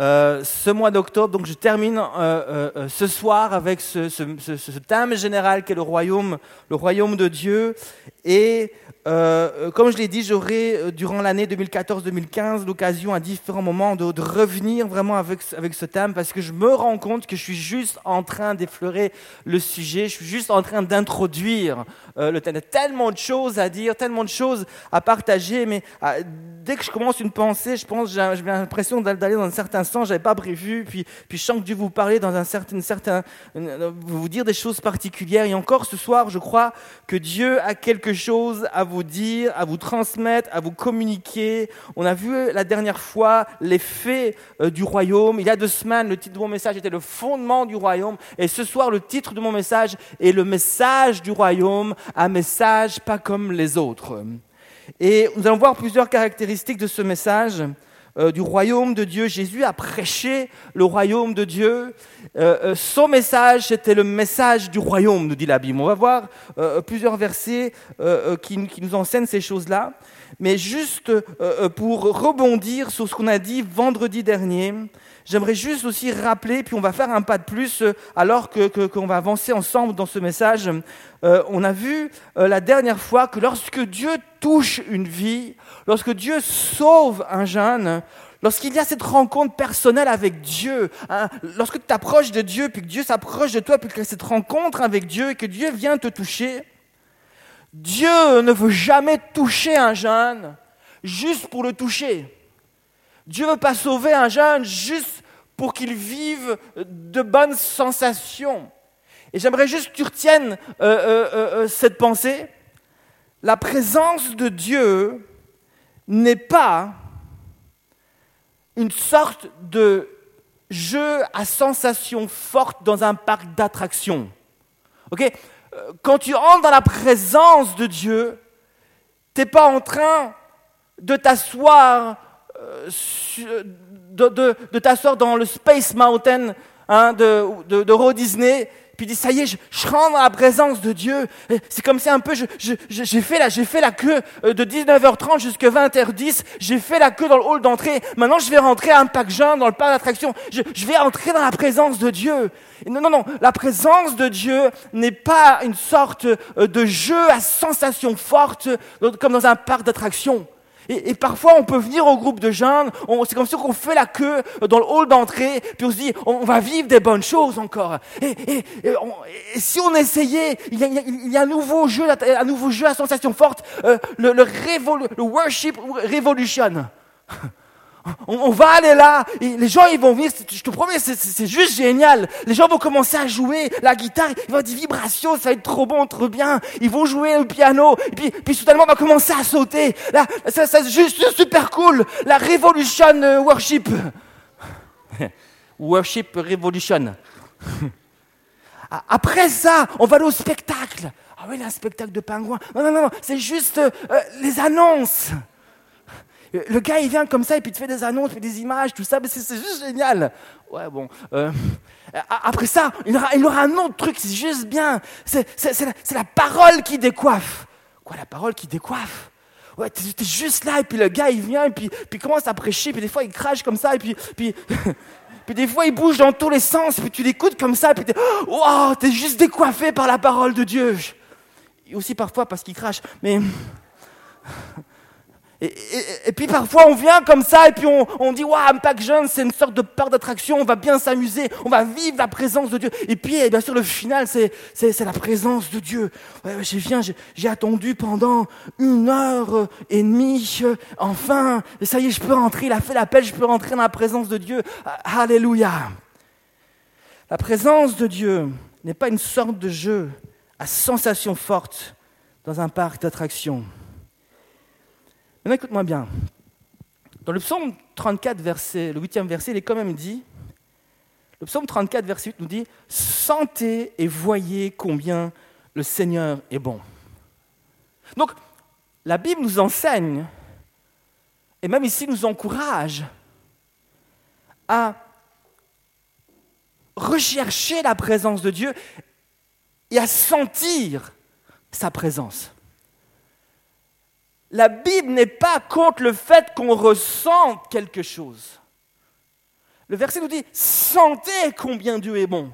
Euh, ce mois d'octobre, donc je termine euh, euh, ce soir avec ce, thème général qui est le royaume, le royaume de Dieu. Et comme je l'ai dit, j'aurai durant l'année 2014-2015 l'occasion à différents moments de, revenir vraiment avec, avec ce thème parce que je me rends compte que je suis juste en train d'effleurer le sujet, je suis juste en train d'introduire le thème. Il y a tellement de choses à dire, tellement de choses à partager, mais dès que je commence une pensée, je pense, j'ai l'impression d'aller dans un certain sens, j'avais pas prévu, puis, puis je sens que Dieu vous parler dans un certain, certain, vous dire des choses particulières. Et encore ce soir, je crois que Dieu a quelque chose à vous vous dire, à vous transmettre, à vous communiquer. On a vu la dernière fois les faits euh, du royaume. Il y a deux semaines, le titre de mon message était le fondement du royaume. Et ce soir, le titre de mon message est le message du royaume, un message pas comme les autres. Et nous allons voir plusieurs caractéristiques de ce message. Euh, du royaume de Dieu. Jésus a prêché le royaume de Dieu. Euh, euh, son message, c'était le message du royaume, nous dit la Bible. On va voir plusieurs versets qui, qui, nous enseignent ces choses-là. Mais juste pour rebondir sur ce qu'on a dit vendredi dernier, j'aimerais juste aussi rappeler, puis on va faire un pas de plus alors qu'on que, qu'on va avancer ensemble dans ce message. on a vu la dernière fois que lorsque Dieu touche une vie, lorsque Dieu sauve un jeune, lorsqu'il y a cette rencontre personnelle avec Dieu, hein, lorsque tu t'approches de Dieu, puis que Dieu s'approche de toi, puis que cette rencontre avec Dieu, et que Dieu vient te toucher, Dieu ne veut jamais toucher un jeune juste pour le toucher. Dieu ne veut pas sauver un jeune juste pour qu'il vive de bonnes sensations. Et j'aimerais juste que tu retiennes euh, euh, euh, cette pensée la présence de Dieu n'est pas une sorte de jeu à sensation forte dans un parc d'attractions. Euh, Quand tu entres dans la présence de Dieu, tu n'es pas en train de t'asseoir euh, de, t'asseoir dans le Space Mountain hein, de, de, Walt Disney puis dit, ça y est, je, je rentre dans la présence de Dieu. C'est comme si un peu, j'ai fait, la, fait la queue euh, de 19h30 jusqu'à 20h10. J'ai fait la queue dans le hall d'entrée. Maintenant, je vais rentrer à un pack jeune dans le parc d'attraction. Je, vais entrer dans la présence de Dieu. non, non, non. La présence de Dieu n'est pas une sorte euh, de jeu à sensation forte comme dans un parc d'attraction. Et, parfois, on peut venir au groupe de jeunes, c'est comme si on fait la queue dans le hall d'entrée, puis on se dit, on, va vivre des bonnes choses encore. Et, si on essayait, il y, a, un nouveau jeu, un nouveau jeu à sensation forte, euh, le, le, le worship revolution. On, va aller là, et les gens ils vont venir, je te promets, c'est juste génial. Les gens vont commencer à jouer la guitare, il va y avoir des vibrations, ça va être trop bon, trop bien. Ils vont jouer le piano, et puis, puis soudainement on va commencer à sauter. Là, ça, c'est juste super cool. La Revolution euh, Worship. worship Revolution. Après ça, on va aller au spectacle. Ah oui, a un spectacle de pingouins. Non, non, non, c'est juste euh, les annonces. Le gars, il vient comme ça et puis il te fait des annonces, il fait des images, tout ça, mais c'est juste génial. Ouais, bon. Euh, après ça, il aura, aura un autre truc, c'est juste bien. C'est la, parole qui décoiffe. Quoi, la parole qui décoiffe? Ouais, t'es es juste là et puis le gars, il vient et puis, puis commence à prêcher, puis des fois, il crache comme ça et puis... puis des fois, il bouge dans tous les sens, puis tu l'écoutes comme ça, puis t'es, wow, t'es juste décoiffé par la parole de Dieu. Et aussi parfois parce qu'il crache, mais et, puis parfois on vient comme ça et puis on, on dit waouh, Impact Jeune, c'est une sorte de parc d'attraction, on va bien s'amuser, on va vivre la présence de Dieu. Et puis bien sûr le final, c'est, c'est, la présence de Dieu. Ouais, j'ai viens, j'ai, attendu pendant une heure et demie, enfin, et ça y est, je peux rentrer, il a fait l'appel, je peux rentrer dans la présence de Dieu. Alléluia. La présence de Dieu n'est pas une sorte de jeu à sensation forte dans un parc d'attraction. Maintenant, écoute-moi bien. Dans le psaume 34, verset, le huitième verset, il est quand même dit, le psaume 34, verset 8 nous dit, Sentez et voyez combien le Seigneur est bon. Donc, la Bible nous enseigne, et même ici nous encourage, à rechercher la présence de Dieu et à sentir sa présence. La Bible n'est pas contre le fait qu'on ressente quelque chose. Le verset nous dit, sentez combien Dieu est bon.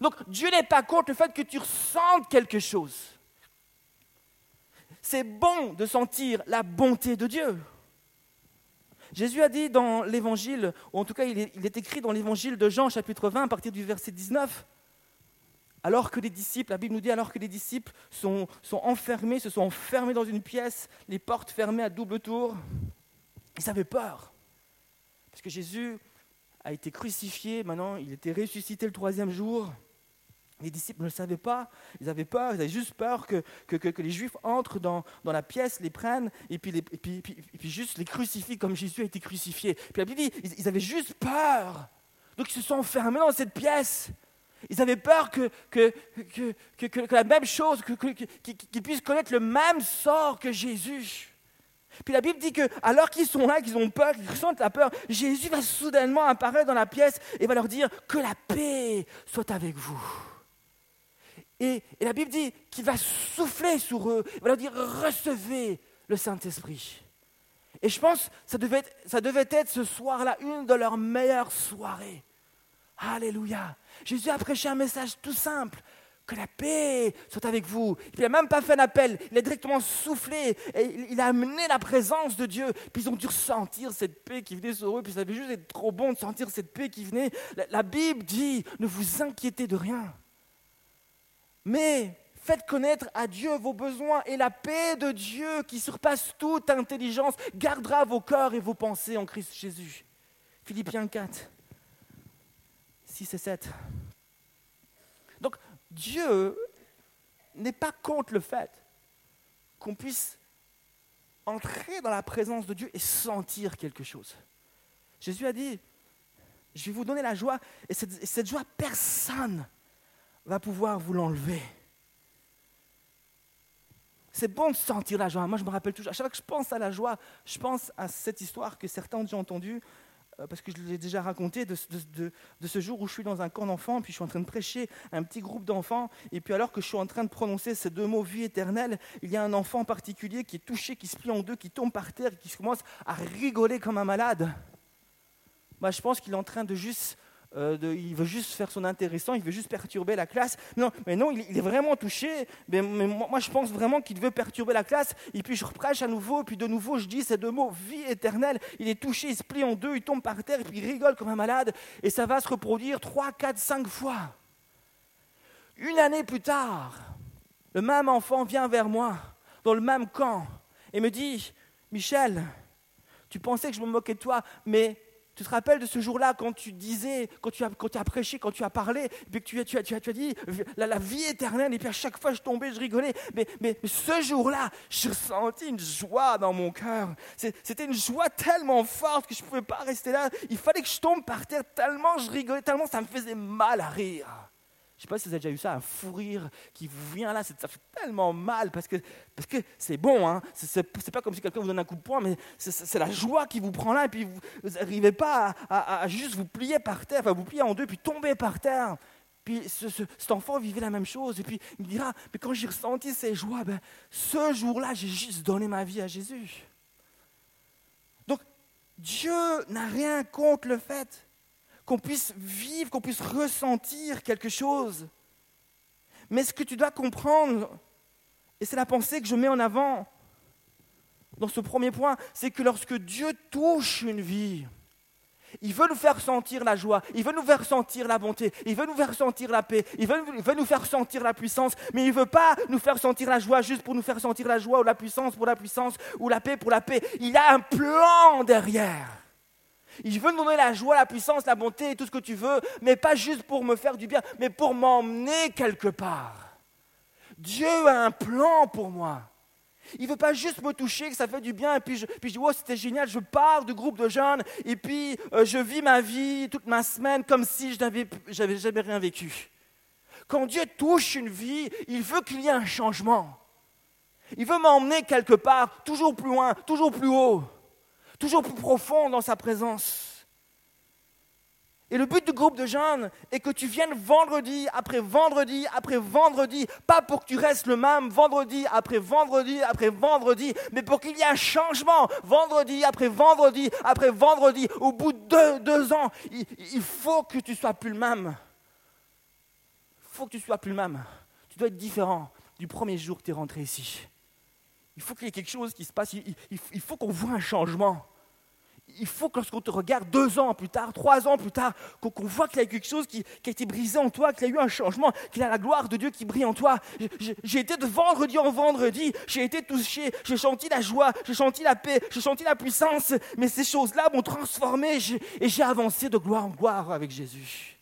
Donc Dieu n'est pas contre le fait que tu ressentes quelque chose. C'est bon de sentir la bonté de Dieu. Jésus a dit dans l'évangile, ou en tout cas il est, écrit dans l'évangile de Jean chapitre 20 à partir du verset 19, alors que les disciples, la Bible nous dit, alors que les disciples sont, sont enfermés, se sont enfermés dans une pièce, les portes fermées à double tour, ils avaient peur. Parce que Jésus a été crucifié, maintenant il était ressuscité le troisième jour. Les disciples ne le savaient pas, ils avaient peur, ils avaient juste peur que, que, les Juifs entrent dans, dans, la pièce, les prennent et puis, les, et, puis, et, puis, juste les crucifient comme Jésus a été crucifié. Puis la Bible dit, ils, avaient juste peur. Donc ils se sont enfermés dans cette pièce. Ils avaient peur que, que, que, que la même chose, qu'ils puissent connaître le même sort que Jésus. Puis la Bible dit que alors qu'ils sont là, qu'ils ont peur, qu'ils ressentent la peur, Jésus va soudainement apparaître dans la pièce et va leur dire que la paix soit avec vous. Et, la Bible dit qu'il va souffler sur eux, il va leur dire recevez le Saint-Esprit. Et je pense que ça devait, ça devait être ce soir-là une de leurs meilleures soirées. Alléluia. Jésus a prêché un message tout simple. Que la paix soit avec vous. Il n'a même pas fait un appel, il a directement soufflé et il a amené la présence de Dieu. Puis ils ont dû ressentir cette paix qui venait sur eux. Puis ça avait juste été trop bon de sentir cette paix qui venait. la Bible dit ne vous inquiétez de rien. Mais faites connaître à Dieu vos besoins et la paix de Dieu qui surpasse toute intelligence gardera vos cœurs et vos pensées en Christ Jésus. Philippiens 4, 6 et 7. Donc Dieu n'est pas contre le fait qu'on puisse entrer dans la présence de Dieu et sentir quelque chose. Jésus a dit, je vais vous donner la joie, et cette, et cette joie, personne va pouvoir vous l'enlever. C'est bon de sentir la joie. Moi, je me rappelle toujours, à chaque fois que je pense à la joie, je pense à cette histoire que certains ont déjà entendue, parce que je l'ai déjà raconté, de, ce jour où je suis dans un camp d'enfants, puis je suis en train de prêcher un petit groupe d'enfants, et puis alors que je suis en train de prononcer ces deux mots, vie éternelle, il y a un enfant en particulier qui est touché, qui se plie en deux, qui tombe par terre, et qui commence à rigoler comme un malade. Moi, je pense qu'il est en train de juste euh, il veut juste faire son intéressant, il veut juste perturber la classe. Non, mais non, il, est vraiment touché. Mais, moi, je pense vraiment qu'il veut perturber la classe. Et puis je reprêche à nouveau, puis de nouveau, je dis ces deux mots, vie éternelle. Il est touché, il se plie en deux, il tombe par terre, et puis il rigole comme un malade. Et ça va se reproduire trois, quatre, cinq fois. Une année plus tard, le même enfant vient vers moi, dans le même camp, et me dit, Michel, tu pensais que je me moquais de toi, mais tu te rappelles de ce jour-là quand tu disais, quand tu as, quand tu as prêché, quand tu as parlé, et que tu, tu, as, tu, as, tu as dit la, vie éternelle, et puis à chaque fois je tombais, je rigolais. Mais, mais, ce jour-là, j'ai ressenti une joie dans mon cœur. C'était une joie tellement forte que je ne pouvais pas rester là. Il fallait que je tombe par terre tellement je rigolais, tellement ça me faisait mal à rire. Je ne sais pas si vous avez déjà eu ça, un fou rire qui vous vient là, ça fait tellement mal parce que c'est parce que bon, hein, c'est pas comme si quelqu'un vous donne un coup de poing, mais c'est la joie qui vous prend là et puis vous n'arrivez pas à, juste vous plier par terre, enfin vous plier en deux puis tomber par terre. Puis cet enfant vivait la même chose et puis il me dira, mais quand j'ai ressenti ces joies, ben, ce jour-là j'ai juste donné ma vie à Jésus. Donc Dieu n'a rien contre le fait qu'on puisse vivre, qu'on puisse ressentir quelque chose. Mais ce que tu dois comprendre, et c'est la pensée que je mets en avant dans ce premier point, c'est que lorsque Dieu touche une vie, il veut nous faire sentir la joie, il veut nous faire sentir la bonté, il veut nous faire sentir la paix, il veut, nous faire sentir la puissance, mais il ne veut pas nous faire sentir la joie juste pour nous faire sentir la joie ou la puissance pour la puissance ou la paix pour la paix. Il a un plan derrière. Il veut nous donner la joie, la puissance, la bonté tout ce que tu veux, mais pas juste pour me faire du bien, mais pour m'emmener quelque part. Dieu a un plan pour moi. Il ne veut pas juste me toucher, que ça fait du bien, et puis je, dis, oh, c'était génial, je pars du groupe de jeunes, et puis euh, je vis ma vie toute ma semaine comme si je n'avais jamais rien vécu. Quand Dieu touche une vie, il veut qu'il y ait un changement. Il veut m'emmener quelque part, toujours plus loin, toujours plus haut toujours plus profond dans sa présence. Et le but du groupe de jeunes est que tu viennes vendredi après vendredi après vendredi, pas pour que tu restes le même vendredi après vendredi après vendredi, mais pour qu'il y ait un changement vendredi après vendredi après vendredi. Au bout de deux, ans, il, faut que tu sois plus le même. Il faut que tu sois plus le même. Tu dois être différent du premier jour que tu es rentré ici. Il faut qu'il y ait quelque chose qui se passe. Il, faut qu'on voit un changement. Il faut que lorsqu'on te regarde deux ans plus tard, trois ans plus tard, qu'on voit qu'il y a quelque chose qui, a été brisé en toi, qu'il y a eu un changement, qu'il y a la gloire de Dieu qui brille en toi. J'ai été de vendredi en vendredi, j'ai été touché, j'ai senti la joie, j'ai senti la paix, j'ai senti la puissance, mais ces choses-là m'ont transformé. Et j'ai avancé de gloire en gloire avec Jésus.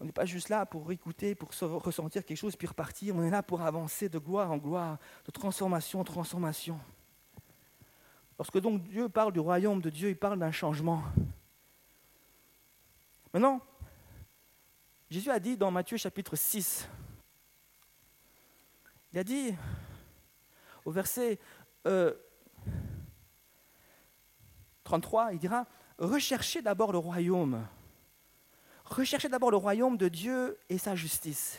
On n'est pas juste là pour écouter, pour ressentir quelque chose puis repartir, on est là pour avancer de gloire en gloire, de transformation en transformation. Lorsque donc Dieu parle du royaume de Dieu, il parle d'un changement. Maintenant, Jésus a dit dans Matthieu chapitre 6, il a dit au verset 33, euh, il dira, recherchez d'abord le royaume. Recherchez d'abord le royaume de Dieu et sa justice.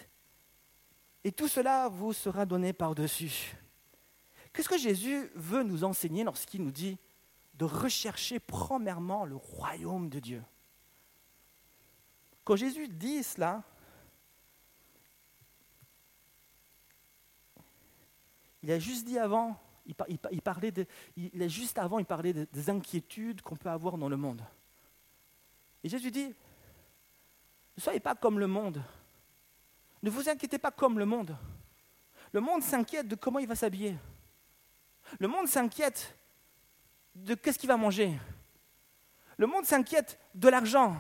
Et tout cela vous sera donné par-dessus. Qu'est-ce que Jésus veut nous enseigner lorsqu'il nous dit de rechercher premièrement le royaume de Dieu? Quand Jésus dit cela, il a juste dit avant, il, parlait il a juste avant, il parlait des inquiétudes qu'on peut avoir dans le monde. Et Jésus dit, ne soyez pas comme le monde. Ne vous inquiétez pas comme le monde. Le monde s'inquiète de comment il va s'habiller. Le monde s'inquiète de qu'est-ce qu'il va manger. Le monde s'inquiète de l'argent.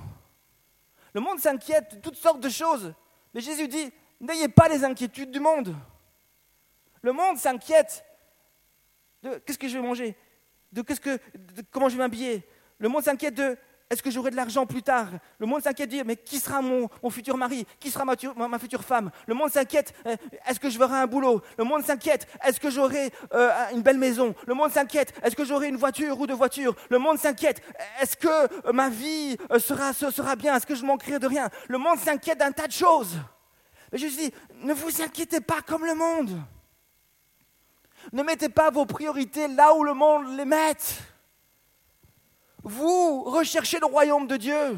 Le monde s'inquiète de toutes sortes de choses. Mais Jésus dit, n'ayez pas les inquiétudes du monde. Le monde s'inquiète de qu'est-ce que je vais manger, de, qu'est-ce que, comment je vais m'habiller. Le monde s'inquiète de est-ce que j'aurai de l'argent plus tard? Le monde s'inquiète de dire, mais qui sera mon, futur mari? Qui sera ma, future femme? Le monde s'inquiète, euh, est-ce que je verrai un boulot? Le monde s'inquiète, est-ce que j'aurai euh, une belle maison? Le monde s'inquiète, est-ce que j'aurai une voiture ou deux voitures? Le monde s'inquiète, est-ce que euh, ma vie sera, bien? Est-ce que je manquerai de rien? Le monde s'inquiète d'un tas de choses. Mais je dis, ne vous inquiétez pas comme le monde. Ne mettez pas vos priorités là où le monde les met. Vous recherchez le royaume de Dieu.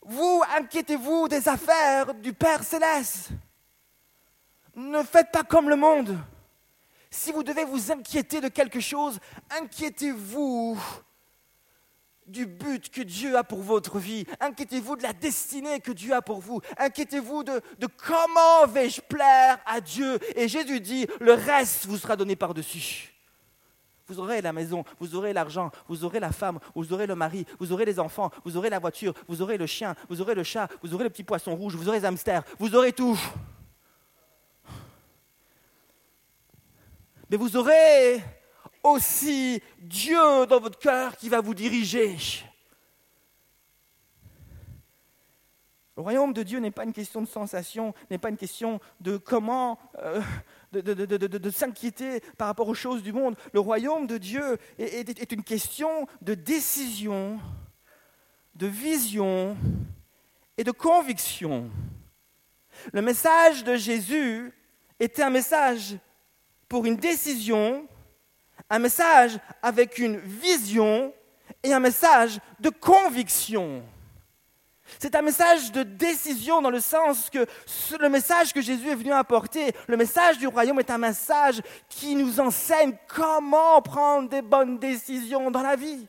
Vous inquiétez-vous des affaires du Père céleste. Ne faites pas comme le monde. Si vous devez vous inquiéter de quelque chose, inquiétez-vous du but que Dieu a pour votre vie. Inquiétez-vous de la destinée que Dieu a pour vous. Inquiétez-vous de, de comment vais-je plaire à Dieu. Et Jésus dit, le reste vous sera donné par-dessus. Vous aurez la maison, vous aurez l'argent, vous aurez la femme, vous aurez le mari, vous aurez les enfants, vous aurez la voiture, vous aurez le chien, vous aurez le chat, vous aurez le petit poisson rouge, vous aurez les hamsters, vous aurez tout. Mais vous aurez aussi Dieu dans votre cœur qui va vous diriger. Le royaume de Dieu n'est pas une question de sensation, n'est pas une question de comment euh, de, s'inquiéter par rapport aux choses du monde. Le royaume de Dieu est, une question de décision, de vision et de conviction. Le message de Jésus était un message pour une décision, un message avec une vision et un message de conviction. C'est un message de décision dans le sens que le message que Jésus est venu apporter, le message du royaume est un message qui nous enseigne comment prendre des bonnes décisions dans la vie.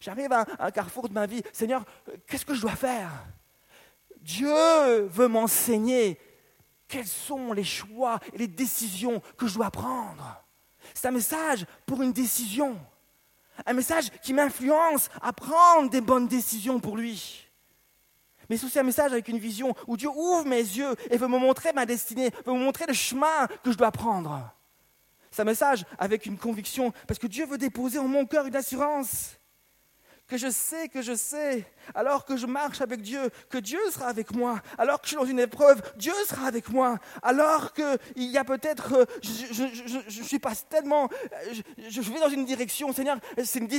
J'arrive à un carrefour de ma vie. Seigneur, qu'est-ce que je dois faire? Dieu veut m'enseigner quels sont les choix et les décisions que je dois prendre. C'est un message pour une décision. Un message qui m'influence à prendre des bonnes décisions pour lui mais c'est aussi un message avec une vision où Dieu ouvre mes yeux et veut me montrer ma destinée, veut me montrer le chemin que je dois prendre. C'est un message avec une conviction, parce que Dieu veut déposer en mon cœur une assurance que je sais, que je sais, alors que je marche avec Dieu, que Dieu sera avec moi, alors que je suis dans une épreuve, Dieu sera avec moi, alors qu'il y a peut-être, euh, je, suis pas tellement, euh, je, vais dans une direction, Seigneur, c'est une,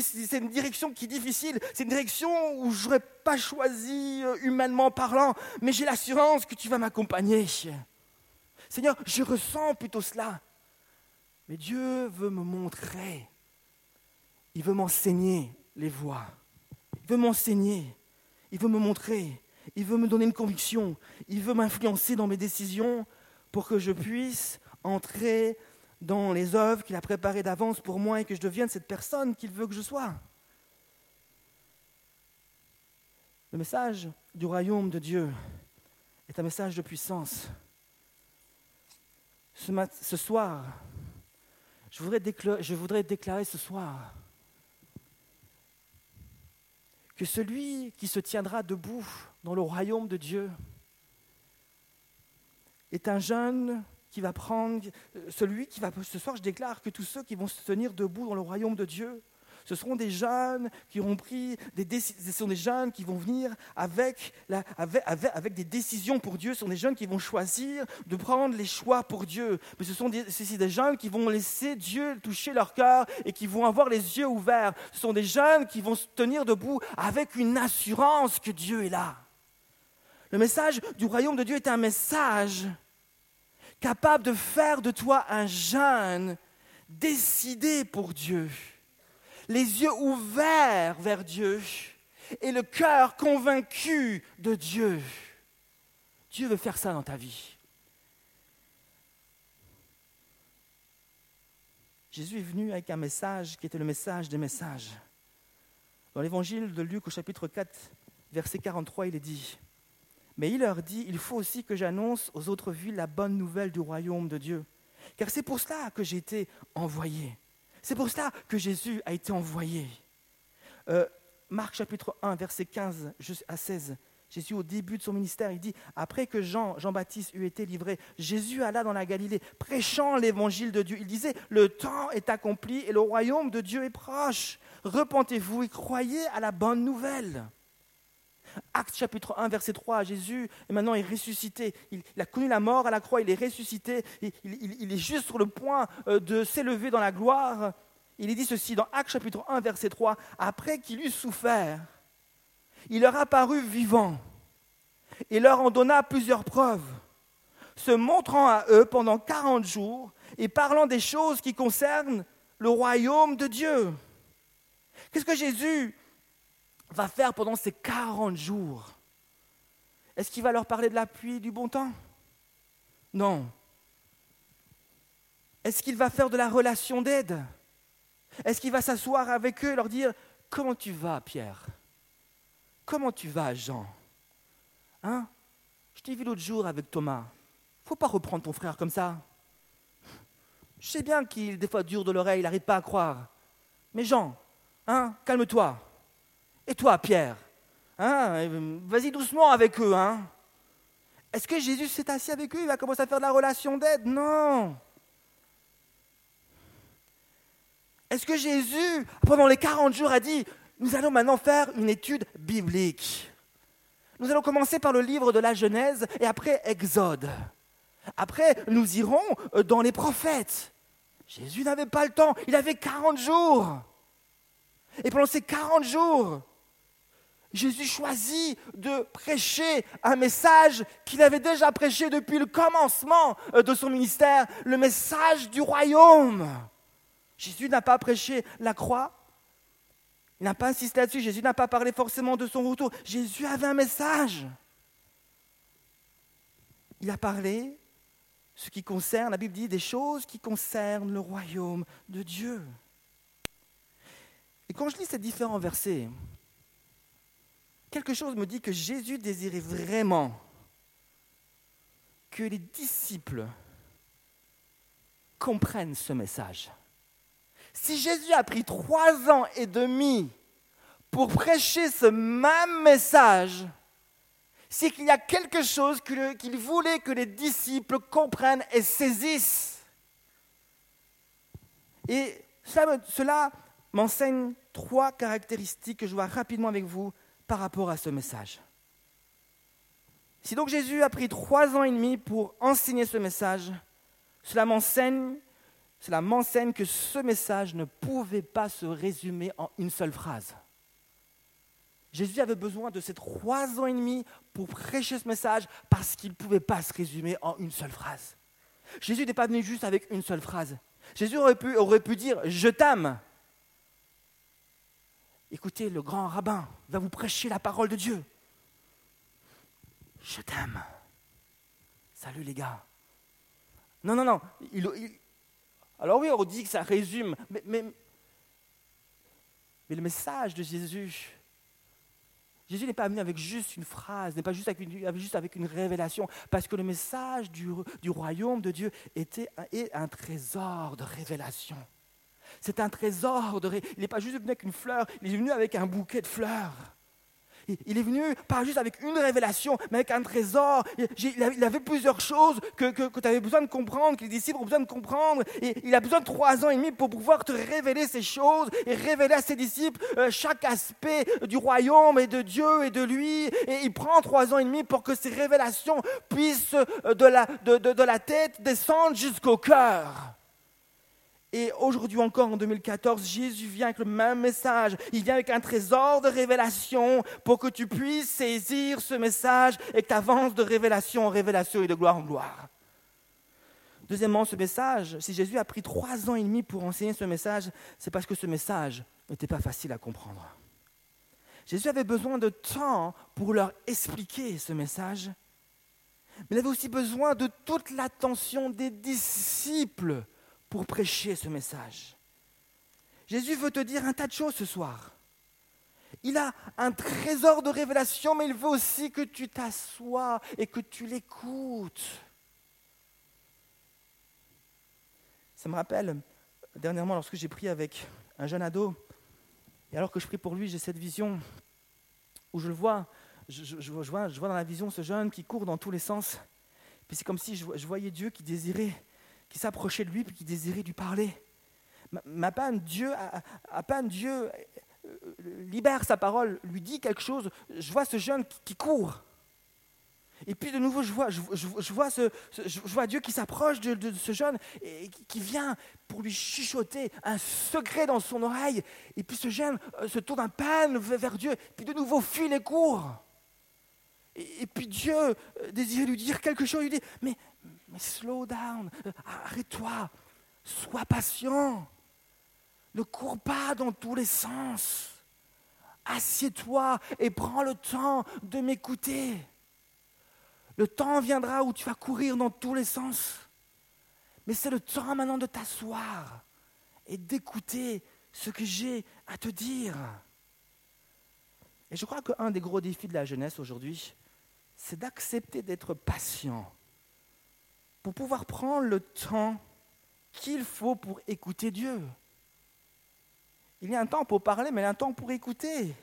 une, direction qui est difficile, c'est une direction où je n'aurais pas choisi euh, humainement parlant, mais j'ai l'assurance que tu vas m'accompagner. Seigneur, je ressens plutôt cela, mais Dieu veut me montrer, il veut m'enseigner les voies veut m'enseigner, il veut me montrer, il veut me donner une conviction, il veut m'influencer dans mes décisions pour que je puisse entrer dans les œuvres qu'il a préparées d'avance pour moi et que je devienne cette personne qu'il veut que je sois. Le message du royaume de Dieu est un message de puissance. Ce, soir, je voudrais déclarer ce soir que celui qui se tiendra debout dans le royaume de Dieu est un jeune qui va prendre, celui qui va, ce soir je déclare que tous ceux qui vont se tenir debout dans le royaume de Dieu ce seront des jeunes qui pris des décisions, ce sont des jeunes qui vont venir avec, avec, des décisions pour Dieu, ce sont des jeunes qui vont choisir de prendre les choix pour Dieu. Mais ce sont des, des jeunes qui vont laisser Dieu toucher leur cœur et qui vont avoir les yeux ouverts. Ce sont des jeunes qui vont se tenir debout avec une assurance que Dieu est là. Le message du royaume de Dieu est un message capable de faire de toi un jeune décidé pour Dieu les yeux ouverts vers Dieu et le cœur convaincu de Dieu. Dieu veut faire ça dans ta vie. Jésus est venu avec un message qui était le message des messages. Dans l'évangile de Luc au chapitre 4, verset 43, il est dit, Mais il leur dit, il faut aussi que j'annonce aux autres villes la bonne nouvelle du royaume de Dieu, car c'est pour cela que j'ai été envoyé. C'est pour cela que Jésus a été envoyé. Euh, Marc chapitre 1, verset 15 à 16. Jésus, au début de son ministère, il dit, après que Jean, Jean-Baptiste eut été livré, Jésus alla dans la Galilée, prêchant l'évangile de Dieu. Il disait, le temps est accompli et le royaume de Dieu est proche. Repentez-vous et croyez à la bonne nouvelle. Acte chapitre 1, verset 3, Jésus et maintenant est ressuscité. Il, a connu la mort à la croix, il est ressuscité. Il, il est juste sur le point euh, de s'élever dans la gloire. Il est dit ceci dans Acte chapitre 1, verset 3, après qu'il eut souffert, il leur apparut vivant et leur en donna plusieurs preuves, se montrant à eux pendant 40 jours et parlant des choses qui concernent le royaume de Dieu. Qu'est-ce que Jésus va faire pendant ces 40 jours? Est-ce qu'il va leur parler de la pluie du bon temps? Non. Est-ce qu'il va faire de la relation d'aide? Est-ce qu'il va s'asseoir avec eux et leur dire Comment tu vas, Pierre? Comment tu vas, Jean? Hein? Je t'ai vu l'autre jour avec Thomas. Faut pas reprendre ton frère comme ça. Je sais bien qu'il des fois dur de l'oreille, il n'arrive pas à croire. Mais Jean, hein, calme-toi. Et toi, Pierre hein, Vas-y doucement avec eux. Hein Est-ce que Jésus s'est assis avec eux Il va commencer à faire de la relation d'aide? Non. Est-ce que Jésus, pendant les 40 jours, a dit, nous allons maintenant faire une étude biblique? Nous allons commencer par le livre de la Genèse et après Exode. Après, nous irons euh, dans les prophètes. Jésus n'avait pas le temps, il avait 40 jours. Et pendant ces 40 jours, Jésus choisit de prêcher un message qu'il avait déjà prêché depuis le commencement euh, de son ministère, le message du royaume. Jésus n'a pas prêché la croix, il n'a pas insisté là-dessus, Jésus n'a pas parlé forcément de son retour. Jésus avait un message. Il a parlé ce qui concerne, la Bible dit, des choses qui concernent le royaume de Dieu. Et quand je lis ces différents versets, quelque chose me dit que Jésus désirait vraiment que les disciples comprennent ce message. Si Jésus a pris trois ans et demi pour prêcher ce même message, c'est qu'il y a quelque chose qu'il voulait que les disciples comprennent et saisissent. Et cela m'enseigne trois caractéristiques que je vois rapidement avec vous par rapport à ce message. Si donc Jésus a pris trois ans et demi pour enseigner ce message, cela m'enseigne, cela m'enseigne que ce message ne pouvait pas se résumer en une seule phrase. Jésus avait besoin de ces trois ans et demi pour prêcher ce message parce qu'il ne pouvait pas se résumer en une seule phrase. Jésus n'est pas venu juste avec une seule phrase. Jésus aurait pu, aurait pu dire Je t'aime. Écoutez, le grand rabbin va vous prêcher la parole de Dieu. Je t'aime. Salut les gars. Non, non, non. alors oui, on dit que ça résume, mais, le message de Jésus, Jésus n'est pas venu avec juste une phrase, n'est pas juste avec, une, juste avec une révélation, parce que le message du, du royaume de Dieu était est un trésor de révélation. C'est un trésor de... Il n'est pas juste venu avec une fleur, il est venu avec un bouquet de fleurs. Il est venu pas juste avec une révélation, mais avec un trésor. Il avait plusieurs choses que, tu avais besoin de comprendre, que les disciples ont besoin de comprendre. Et il a besoin de trois ans et demi pour pouvoir te révéler ces choses et révéler à ses disciples euh, chaque aspect du royaume et de Dieu et de lui. Et il prend trois ans et demi pour que ces révélations puissent euh, de la, de la tête descendre jusqu'au cœur. Et aujourd'hui encore, en 2014, Jésus vient avec le même message. Il vient avec un trésor de révélation pour que tu puisses saisir ce message et que tu avances de révélation en révélation et de gloire en gloire. Deuxièmement, ce message, si Jésus a pris trois ans et demi pour enseigner ce message, c'est parce que ce message n'était pas facile à comprendre. Jésus avait besoin de temps pour leur expliquer ce message, mais il avait aussi besoin de toute l'attention des disciples pour prêcher ce message. Jésus veut te dire un tas de choses ce soir. Il a un trésor de révélation, mais il veut aussi que tu t'assoies et que tu l'écoutes. Ça me rappelle, dernièrement, lorsque j'ai prié avec un jeune ado, et alors que je prie pour lui, j'ai cette vision où je le vois, je, vois, je vois dans la vision ce jeune qui court dans tous les sens. Puis c'est comme si je voyais Dieu qui désirait qui s'approchait de lui et qui désirait lui parler. Ma, Dieu, à, peine Dieu euh, libère sa parole, lui dit quelque chose, je vois ce jeune qui, court. Et puis de nouveau, je vois, je, vois, Dieu qui s'approche de, ce jeune et qui vient pour lui chuchoter un secret dans son oreille. Et puis ce jeune euh, se tourne un peine vers Dieu, puis de nouveau fuit les cours. Et, et puis Dieu euh, désirait lui dire quelque chose, il lui dit, mais, mais slow down, euh, arrête-toi, sois patient. Ne cours pas dans tous les sens. Assieds-toi et prends le temps de m'écouter. Le temps viendra où tu vas courir dans tous les sens. Mais c'est le temps maintenant de t'asseoir et d'écouter ce que j'ai à te dire. Et je crois qu'un des gros défis de la jeunesse aujourd'hui, c'est d'accepter d'être patient pour pouvoir prendre le temps qu'il faut pour écouter Dieu. Il y a un temps pour parler, mais il y a un temps pour écouter.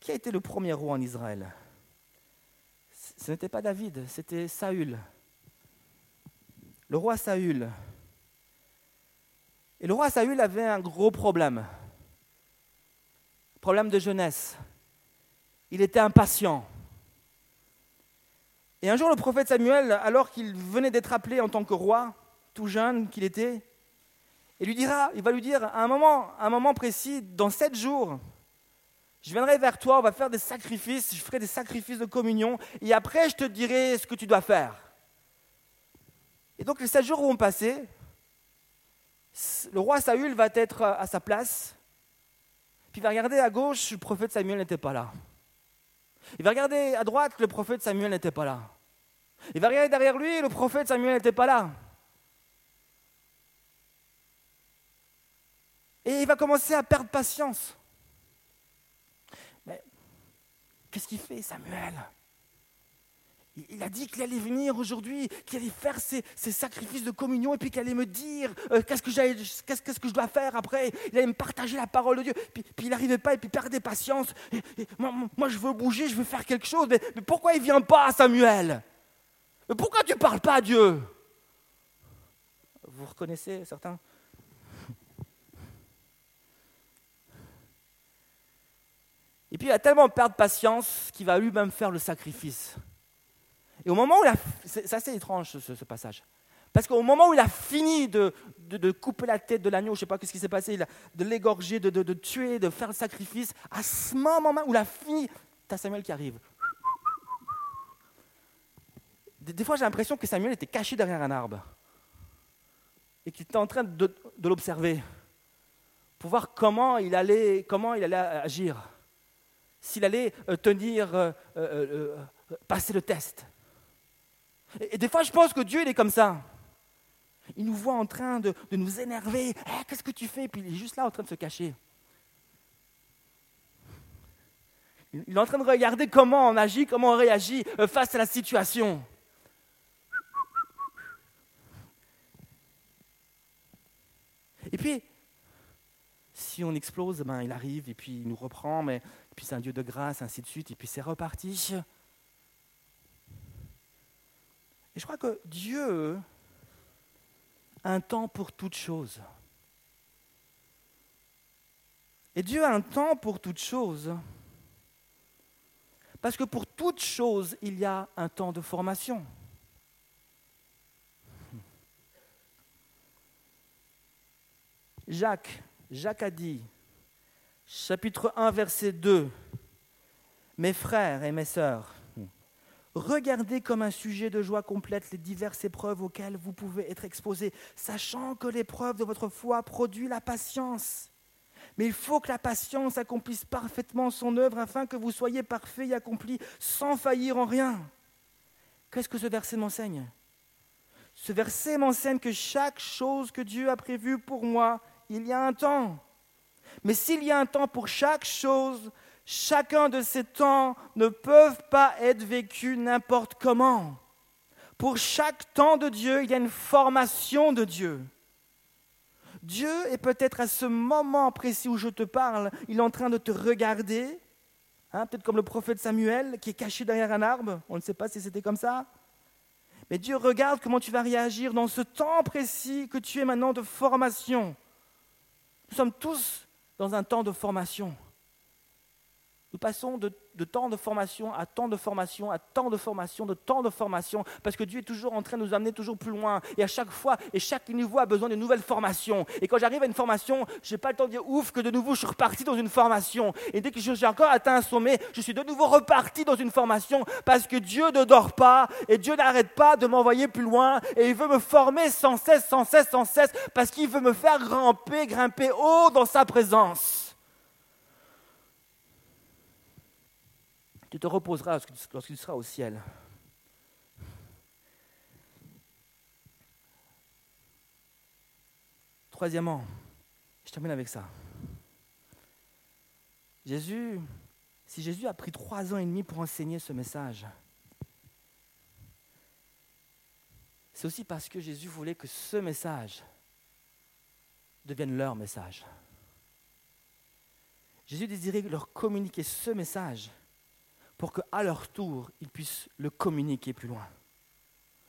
Qui a été le premier roi en Israël? Ce n'était pas David, c'était Saül. Le roi Saül. Et le roi Saül avait un gros problème. Problème de jeunesse. Il était impatient. Et un jour, le prophète Samuel, alors qu'il venait d'être appelé en tant que roi, tout jeune qu'il était, il lui dira, il va lui dire à un moment, un moment précis, dans sept jours, je viendrai vers toi, on va faire des sacrifices, je ferai des sacrifices de communion, et après je te dirai ce que tu dois faire. Et donc les sept jours vont passer, le roi Saül va être à sa place, puis il va regarder à gauche, le prophète Samuel n'était pas là. Il va regarder à droite, le prophète Samuel n'était pas là. Il va regarder derrière lui, le prophète Samuel n'était pas là. Et il va commencer à perdre patience. Mais qu'est-ce qu'il fait, Samuel? Il a dit qu'il allait venir aujourd'hui, qu'il allait faire ses, sacrifices de communion et puis qu'il allait me dire euh, qu'est-ce, que je dois faire après. Il allait me partager la parole de Dieu. Puis, il n'arrivait pas et puis il perdait patience. Moi, je veux bouger, je veux faire quelque chose. Mais, pourquoi il ne vient pas, Samuel? Pourquoi tu ne parles pas à Dieu? Vous reconnaissez certains? Et puis il va tellement perdre patience qu'il va lui-même faire le sacrifice. Et au moment où il a... C'est assez étrange ce, passage. Parce qu'au moment où il a fini de, de, couper la tête de l'agneau, je ne sais pas ce qui s'est passé, de l'égorger, de, de, tuer, de faire le sacrifice, à ce moment où il a fini, tu as Samuel qui arrive. Des, fois, j'ai l'impression que Samuel était caché derrière un arbre et qu'il était en train de, l'observer pour voir comment il allait, comment il allait agir, s'il allait euh, tenir, euh, euh, passer le test. Et, des fois, je pense que Dieu, il est comme ça. Il nous voit en train de, nous énerver. Eh, qu'est-ce que tu fais? Puis il est juste là en train de se cacher. Il est en train de regarder comment on agit, comment on réagit face à la situation. Et puis, si on explose, ben, il arrive et puis il nous reprend, mais puis c'est un Dieu de grâce, ainsi de suite, et puis c'est reparti. Et je crois que Dieu a un temps pour toute chose. Et Dieu a un temps pour toute chose. Parce que pour toute chose, il y a un temps de formation. Jacques, Jacques a dit, chapitre 1, verset 2, Mes frères et mes sœurs, regardez comme un sujet de joie complète les diverses épreuves auxquelles vous pouvez être exposés, sachant que l'épreuve de votre foi produit la patience. Mais il faut que la patience accomplisse parfaitement son œuvre afin que vous soyez parfaits et accomplis sans faillir en rien. Qu'est-ce que ce verset m'enseigne? Ce verset m'enseigne que chaque chose que Dieu a prévue pour moi il y a un temps. Mais s'il y a un temps pour chaque chose, chacun de ces temps ne peuvent pas être vécus n'importe comment. Pour chaque temps de Dieu, il y a une formation de Dieu. Dieu est peut-être à ce moment précis où je te parle, il est en train de te regarder, hein, peut-être comme le prophète Samuel qui est caché derrière un arbre, on ne sait pas si c'était comme ça. Mais Dieu regarde comment tu vas réagir dans ce temps précis que tu es maintenant de formation. Nous sommes tous dans un temps de formation. Nous passons de, temps de formation à temps de formation, à temps de formation, de temps de formation, parce que Dieu est toujours en train de nous amener toujours plus loin. Et à chaque fois, et chaque niveau a besoin de nouvelles formations. Et quand j'arrive à une formation, je n'ai pas le temps de dire ouf que de nouveau je suis reparti dans une formation. Et dès que j'ai encore atteint un sommet, je suis de nouveau reparti dans une formation, parce que Dieu ne dort pas, et Dieu n'arrête pas de m'envoyer plus loin, et il veut me former sans cesse, sans cesse, sans cesse, parce qu'il veut me faire grimper, grimper haut dans sa présence. Tu te reposeras lorsque tu seras au ciel. Troisièmement, je termine avec ça. Jésus, si Jésus a pris trois ans et demi pour enseigner ce message, c'est aussi parce que Jésus voulait que ce message devienne leur message. Jésus désirait leur communiquer ce message pour qu'à leur tour, ils puissent le communiquer plus loin,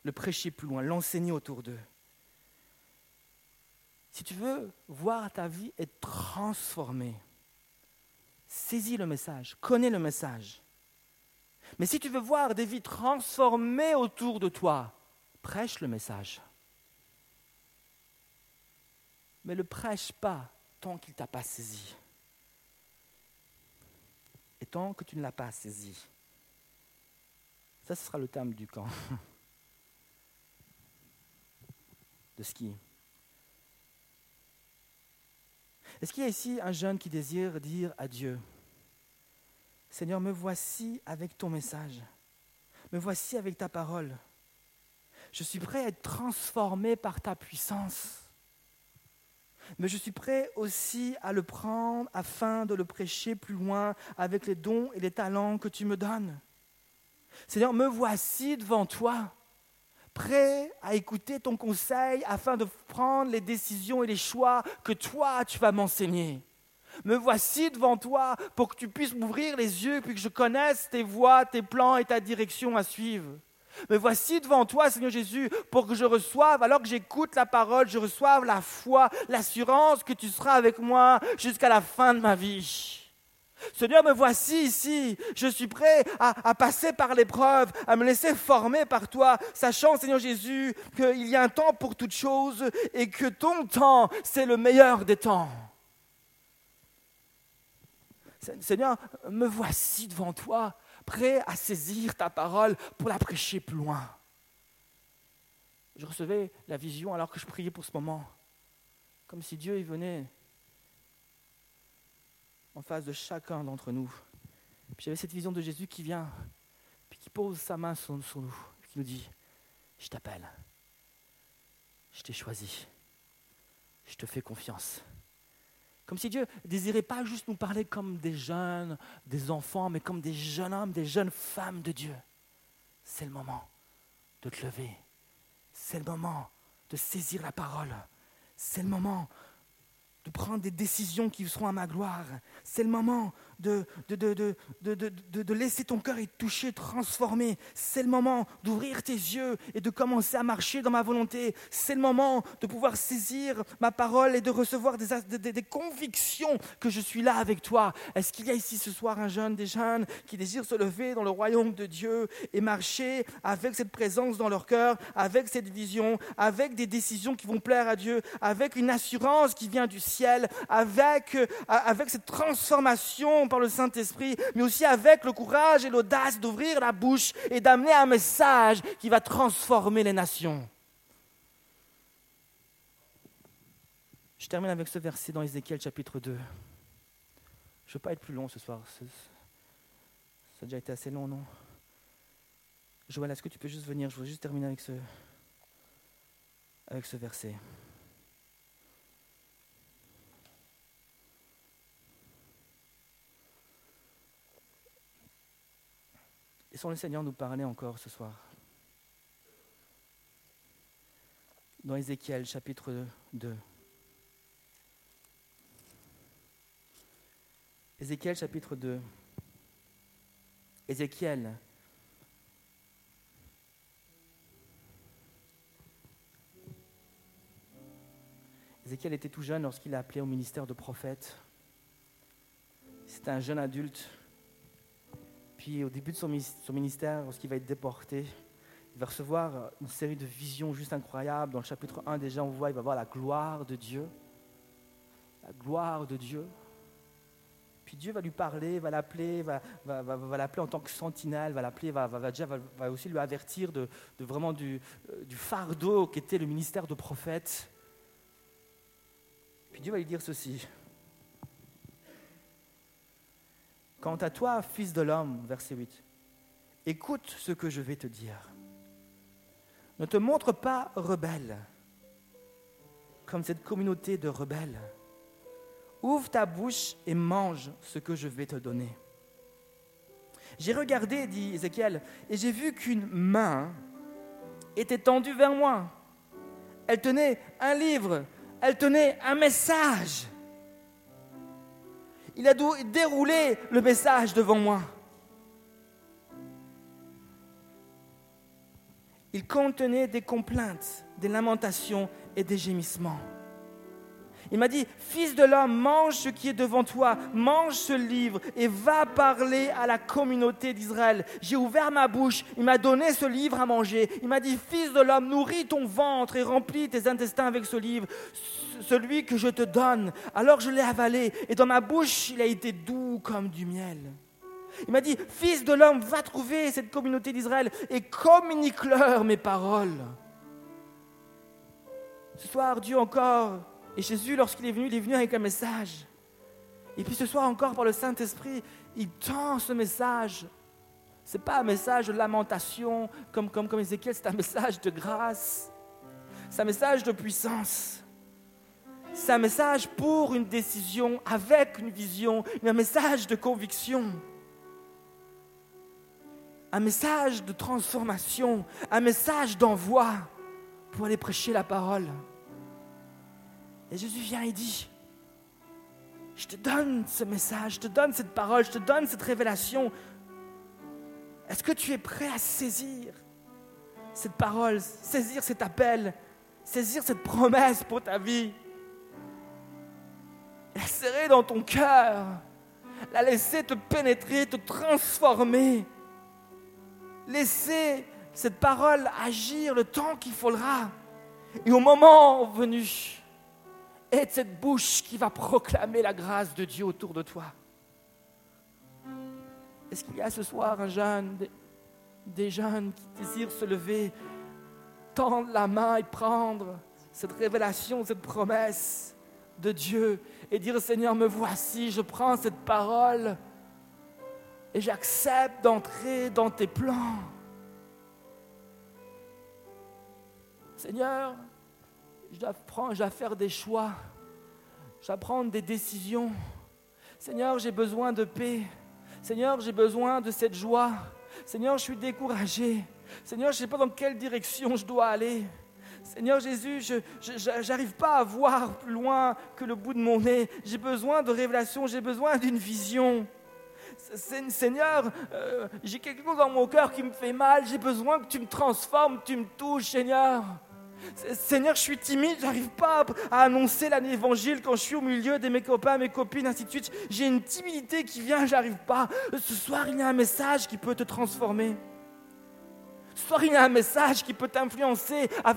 le prêcher plus loin, l'enseigner autour d'eux. Si tu veux voir ta vie être transformée, saisis le message, connais le message. Mais si tu veux voir des vies transformées autour de toi, prêche le message. Mais ne le prêche pas tant qu'il ne t'a pas saisi tant que tu ne l'as pas saisi. Ça, ce sera le terme du camp de ski. Est-ce qu'il y a ici un jeune qui désire dire à Dieu, Seigneur, me voici avec ton message, me voici avec ta parole. Je suis prêt à être transformé par ta puissance mais je suis prêt aussi à le prendre afin de le prêcher plus loin avec les dons et les talents que tu me donnes. Seigneur, me voici devant toi, prêt à écouter ton conseil afin de prendre les décisions et les choix que toi tu vas m'enseigner. Me voici devant toi pour que tu puisses m'ouvrir les yeux puis que je connaisse tes voies, tes plans et ta direction à suivre. Me voici devant toi, Seigneur Jésus, pour que je reçoive, alors que j'écoute la parole, je reçoive la foi, l'assurance que tu seras avec moi jusqu'à la fin de ma vie. Seigneur, me voici ici. Je suis prêt à, passer par l'épreuve, à me laisser former par toi, sachant, Seigneur Jésus, qu'il y a un temps pour toutes choses et que ton temps, c'est le meilleur des temps. Seigneur, me voici devant toi, prêt à saisir ta parole pour la prêcher plus loin. Je recevais la vision alors que je priais pour ce moment, comme si Dieu y venait en face de chacun d'entre nous. J'avais cette vision de Jésus qui vient, puis qui pose sa main sur, nous, qui nous dit, je t'appelle, je t'ai choisi, je te fais confiance. Comme si Dieu désirait pas juste nous parler comme des jeunes, des enfants, mais comme des jeunes hommes, des jeunes femmes de Dieu. C'est le moment de te lever. C'est le moment de saisir la parole. C'est le moment de prendre des décisions qui seront à ma gloire. C'est le moment de, de, laisser ton cœur être touché, transformé. C'est le moment d'ouvrir tes yeux et de commencer à marcher dans ma volonté. C'est le moment de pouvoir saisir ma parole et de recevoir des, des convictions que je suis là avec toi. Est-ce qu'il y a ici ce soir un jeune, des jeunes qui désirent se lever dans le royaume de Dieu et marcher avec cette présence dans leur cœur, avec cette vision, avec des décisions qui vont plaire à Dieu, avec une assurance qui vient du ciel, avec, avec cette transformation par le Saint-Esprit, mais aussi avec le courage et l'audace d'ouvrir la bouche et d'amener un message qui va transformer les nations. Je termine avec ce verset dans Ézéchiel chapitre 2. Je ne veux pas être plus long ce soir. Ça a déjà été assez long, non? Joël, est-ce que tu peux juste venir? Je veux juste terminer avec ce, avec ce verset. Laissons le Seigneur nous parler encore ce soir. Dans Ézéchiel chapitre 2. Ézéchiel chapitre 2. Ézéchiel. Ézéchiel était tout jeune lorsqu'il a appelé au ministère de prophète. C'était un jeune adulte puis au début de son ministère, lorsqu'il va être déporté, il va recevoir une série de visions juste incroyables. Dans le chapitre 1 déjà, on voit, il va voir la gloire de Dieu. La gloire de Dieu. Puis Dieu va lui parler, va l'appeler, va, l'appeler en tant que sentinelle, va l'appeler, va, va, aussi lui avertir de, vraiment du, euh, du fardeau qu'était le ministère de prophète. Puis Dieu va lui dire ceci. Quant à toi, fils de l'homme, verset 8, écoute ce que je vais te dire. Ne te montre pas rebelle, comme cette communauté de rebelles. Ouvre ta bouche et mange ce que je vais te donner. J'ai regardé, dit Ézéchiel, et j'ai vu qu'une main était tendue vers moi. Elle tenait un livre, elle tenait un message. Il a déroulé le message devant moi. Il contenait des complaintes, des lamentations et des gémissements. Il m'a dit, Fils de l'homme, mange ce qui est devant toi, mange ce livre et va parler à la communauté d'Israël. J'ai ouvert ma bouche, il m'a donné ce livre à manger. Il m'a dit, Fils de l'homme, nourris ton ventre et remplis tes intestins avec ce livre, celui que je te donne. Alors je l'ai avalé et dans ma bouche, il a été doux comme du miel. Il m'a dit, Fils de l'homme, va trouver cette communauté d'Israël et communique-leur mes paroles. Ce soir, Dieu encore et Jésus, lorsqu'il est venu, il est venu avec un message. Et puis ce soir encore, par le Saint-Esprit, il tend ce message. Ce n'est pas un message de lamentation comme, comme, comme Ézéchiel, c'est un message de grâce. C'est un message de puissance. C'est un message pour une décision, avec une vision, un message de conviction. Un message de transformation, un message d'envoi pour aller prêcher la parole. Et Jésus vient et dit, je te donne ce message, je te donne cette parole, je te donne cette révélation. Est-ce que tu es prêt à saisir cette parole, saisir cet appel, saisir cette promesse pour ta vie? La serrer dans ton cœur, La laisser te pénétrer, te transformer. Laissez cette parole agir le temps qu'il faudra. Et au moment venu, être cette bouche qui va proclamer la grâce de Dieu autour de toi. Est-ce qu'il y a ce soir un jeune, des jeunes qui désirent se lever, tendre la main et prendre cette révélation, cette promesse de Dieu et dire Seigneur, me voici, je prends cette parole et j'accepte d'entrer dans tes plans. Seigneur, j'apprends, je faire des choix, j'apprends des décisions. Seigneur, j'ai besoin de paix. Seigneur, j'ai besoin de cette joie. Seigneur, je suis découragé. Seigneur, je ne sais pas dans quelle direction je dois aller. Seigneur Jésus, je n'arrive pas à voir plus loin que le bout de mon nez. J'ai besoin de révélation, j'ai besoin d'une vision. Seigneur, euh, j'ai quelque chose dans mon cœur qui me fait mal. J'ai besoin que tu me transformes, que tu me touches, Seigneur. Seigneur, je suis timide, j'arrive pas à annoncer l'évangile quand je suis au milieu de mes copains, mes copines, ainsi de suite. J'ai une timidité qui vient, j'arrive pas. Ce soir, il y a un message qui peut te transformer. Ce soir, il y a un message qui peut t'influencer à,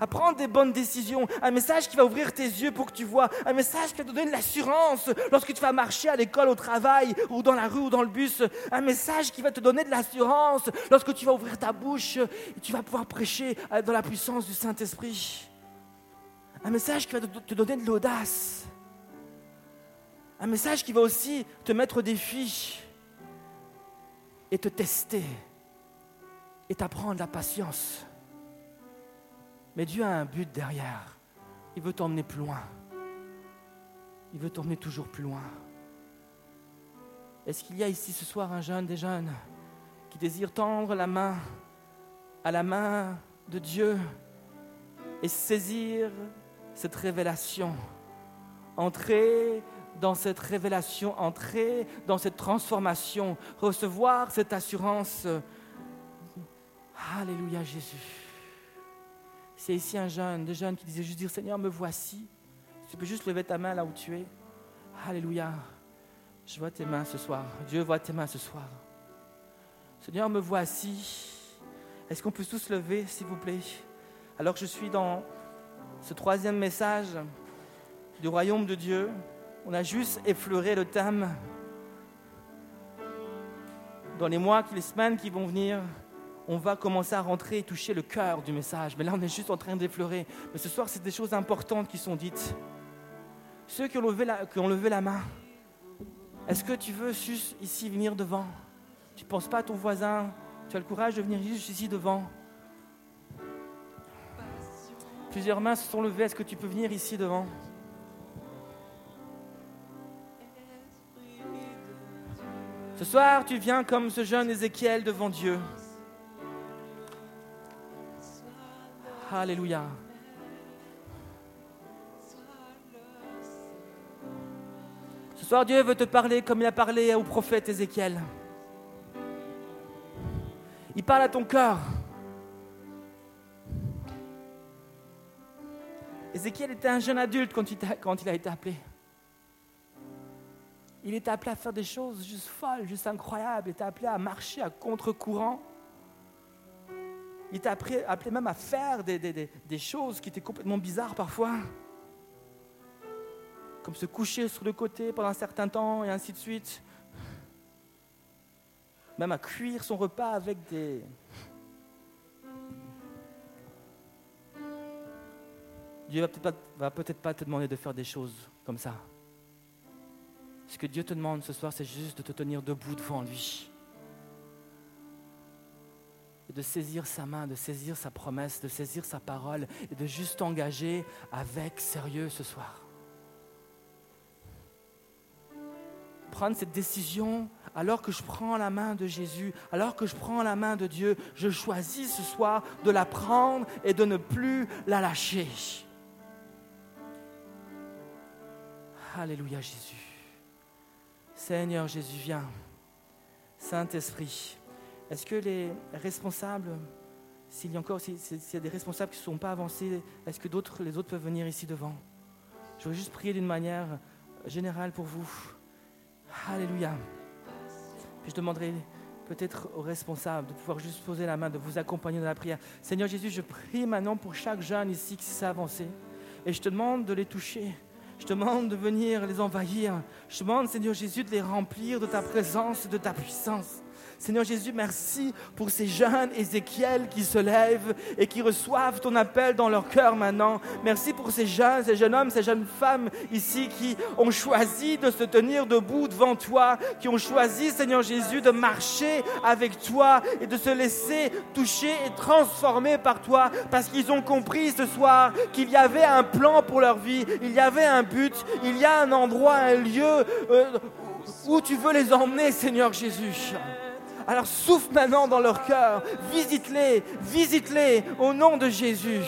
à prendre des bonnes décisions. Un message qui va ouvrir tes yeux pour que tu vois. Un message qui va te donner de l'assurance lorsque tu vas marcher à l'école, au travail, ou dans la rue, ou dans le bus. Un message qui va te donner de l'assurance lorsque tu vas ouvrir ta bouche et tu vas pouvoir prêcher dans la puissance du Saint-Esprit. Un message qui va te donner de l'audace. Un message qui va aussi te mettre au défi et te tester et t'apprendre la patience. Mais Dieu a un but derrière. Il veut t'emmener plus loin. Il veut t'emmener toujours plus loin. Est-ce qu'il y a ici ce soir un jeune, des jeunes, qui désire tendre la main à la main de Dieu et saisir cette révélation, entrer dans cette révélation, entrer dans cette transformation, recevoir cette assurance Alléluia Jésus. C'est ici un jeune, des jeunes qui disaient juste dire Seigneur, me voici. Tu peux juste lever ta main là où tu es. Alléluia. Je vois tes mains ce soir. Dieu voit tes mains ce soir. Seigneur, me voici. Est-ce qu'on peut tous lever, s'il vous plaît? Alors que je suis dans ce troisième message du royaume de Dieu, on a juste effleuré le thème. Dans les mois, les semaines qui vont venir, on va commencer à rentrer et toucher le cœur du message. Mais là, on est juste en train d'effleurer. Mais ce soir, c'est des choses importantes qui sont dites. Ceux qui ont levé la, main, est-ce que tu veux juste ici venir devant? Tu ne penses pas à ton voisin? Tu as le courage de venir juste ici devant? Plusieurs mains se sont levées. Est-ce que tu peux venir ici devant? Ce soir, tu viens comme ce jeune Ézéchiel devant Dieu. Alléluia. Ce soir, Dieu veut te parler comme il a parlé au prophète Ézéchiel. Il parle à ton cœur. Ézéchiel était un jeune adulte quand il, quand il a été appelé. Il était appelé à faire des choses juste folles, juste incroyables. Il était appelé à marcher à contre-courant. Il était appelé, même à faire des, choses qui étaient complètement bizarres parfois. Comme se coucher sur le côté pendant un certain temps et ainsi de suite. Même à cuire son repas avec des... Dieu va peut-être va peut-être pas te demander de faire des choses comme ça. Ce que Dieu te demande ce soir, c'est juste de te tenir debout devant lui et de saisir sa main, de saisir sa promesse, de saisir sa parole et de juste t'engager avec sérieux ce soir. Prendre cette décision alors que je prends la main de Jésus, alors que je prends la main de Dieu, je choisis ce soir de la prendre et de ne plus la lâcher. Alléluia Jésus. Seigneur Jésus, viens. Saint-Esprit, est-ce que les responsables, s'il y a encore s'il des responsables qui ne sont pas avancés, est-ce que d'autres, les autres peuvent venir ici devant? Je veux juste prier d'une manière générale pour vous. Alléluia. Puis je demanderai peut-être aux responsables de pouvoir juste poser la main, de vous accompagner dans la prière. Seigneur Jésus, je prie maintenant pour chaque jeune ici qui s'est avancé. Et je te demande de les toucher. Je te demande de venir les envahir. Je te demande, Seigneur Jésus, de les remplir de ta présence, de ta puissance. Seigneur Jésus, merci pour ces jeunes Ézéchiel qui se lèvent et qui reçoivent ton appel dans leur cœur maintenant. Merci pour ces jeunes, ces jeunes hommes, ces jeunes femmes ici qui ont choisi de se tenir debout devant toi, qui ont choisi, Seigneur Jésus, de marcher avec toi et de se laisser toucher et transformer par toi parce qu'ils ont compris ce soir qu'il y avait un plan pour leur vie, il y avait un but, il y a un endroit, un lieu euh, où tu veux les emmener, Seigneur Jésus. Alors souffle maintenant dans leur cœur, visite-les, visite-les au nom de Jésus.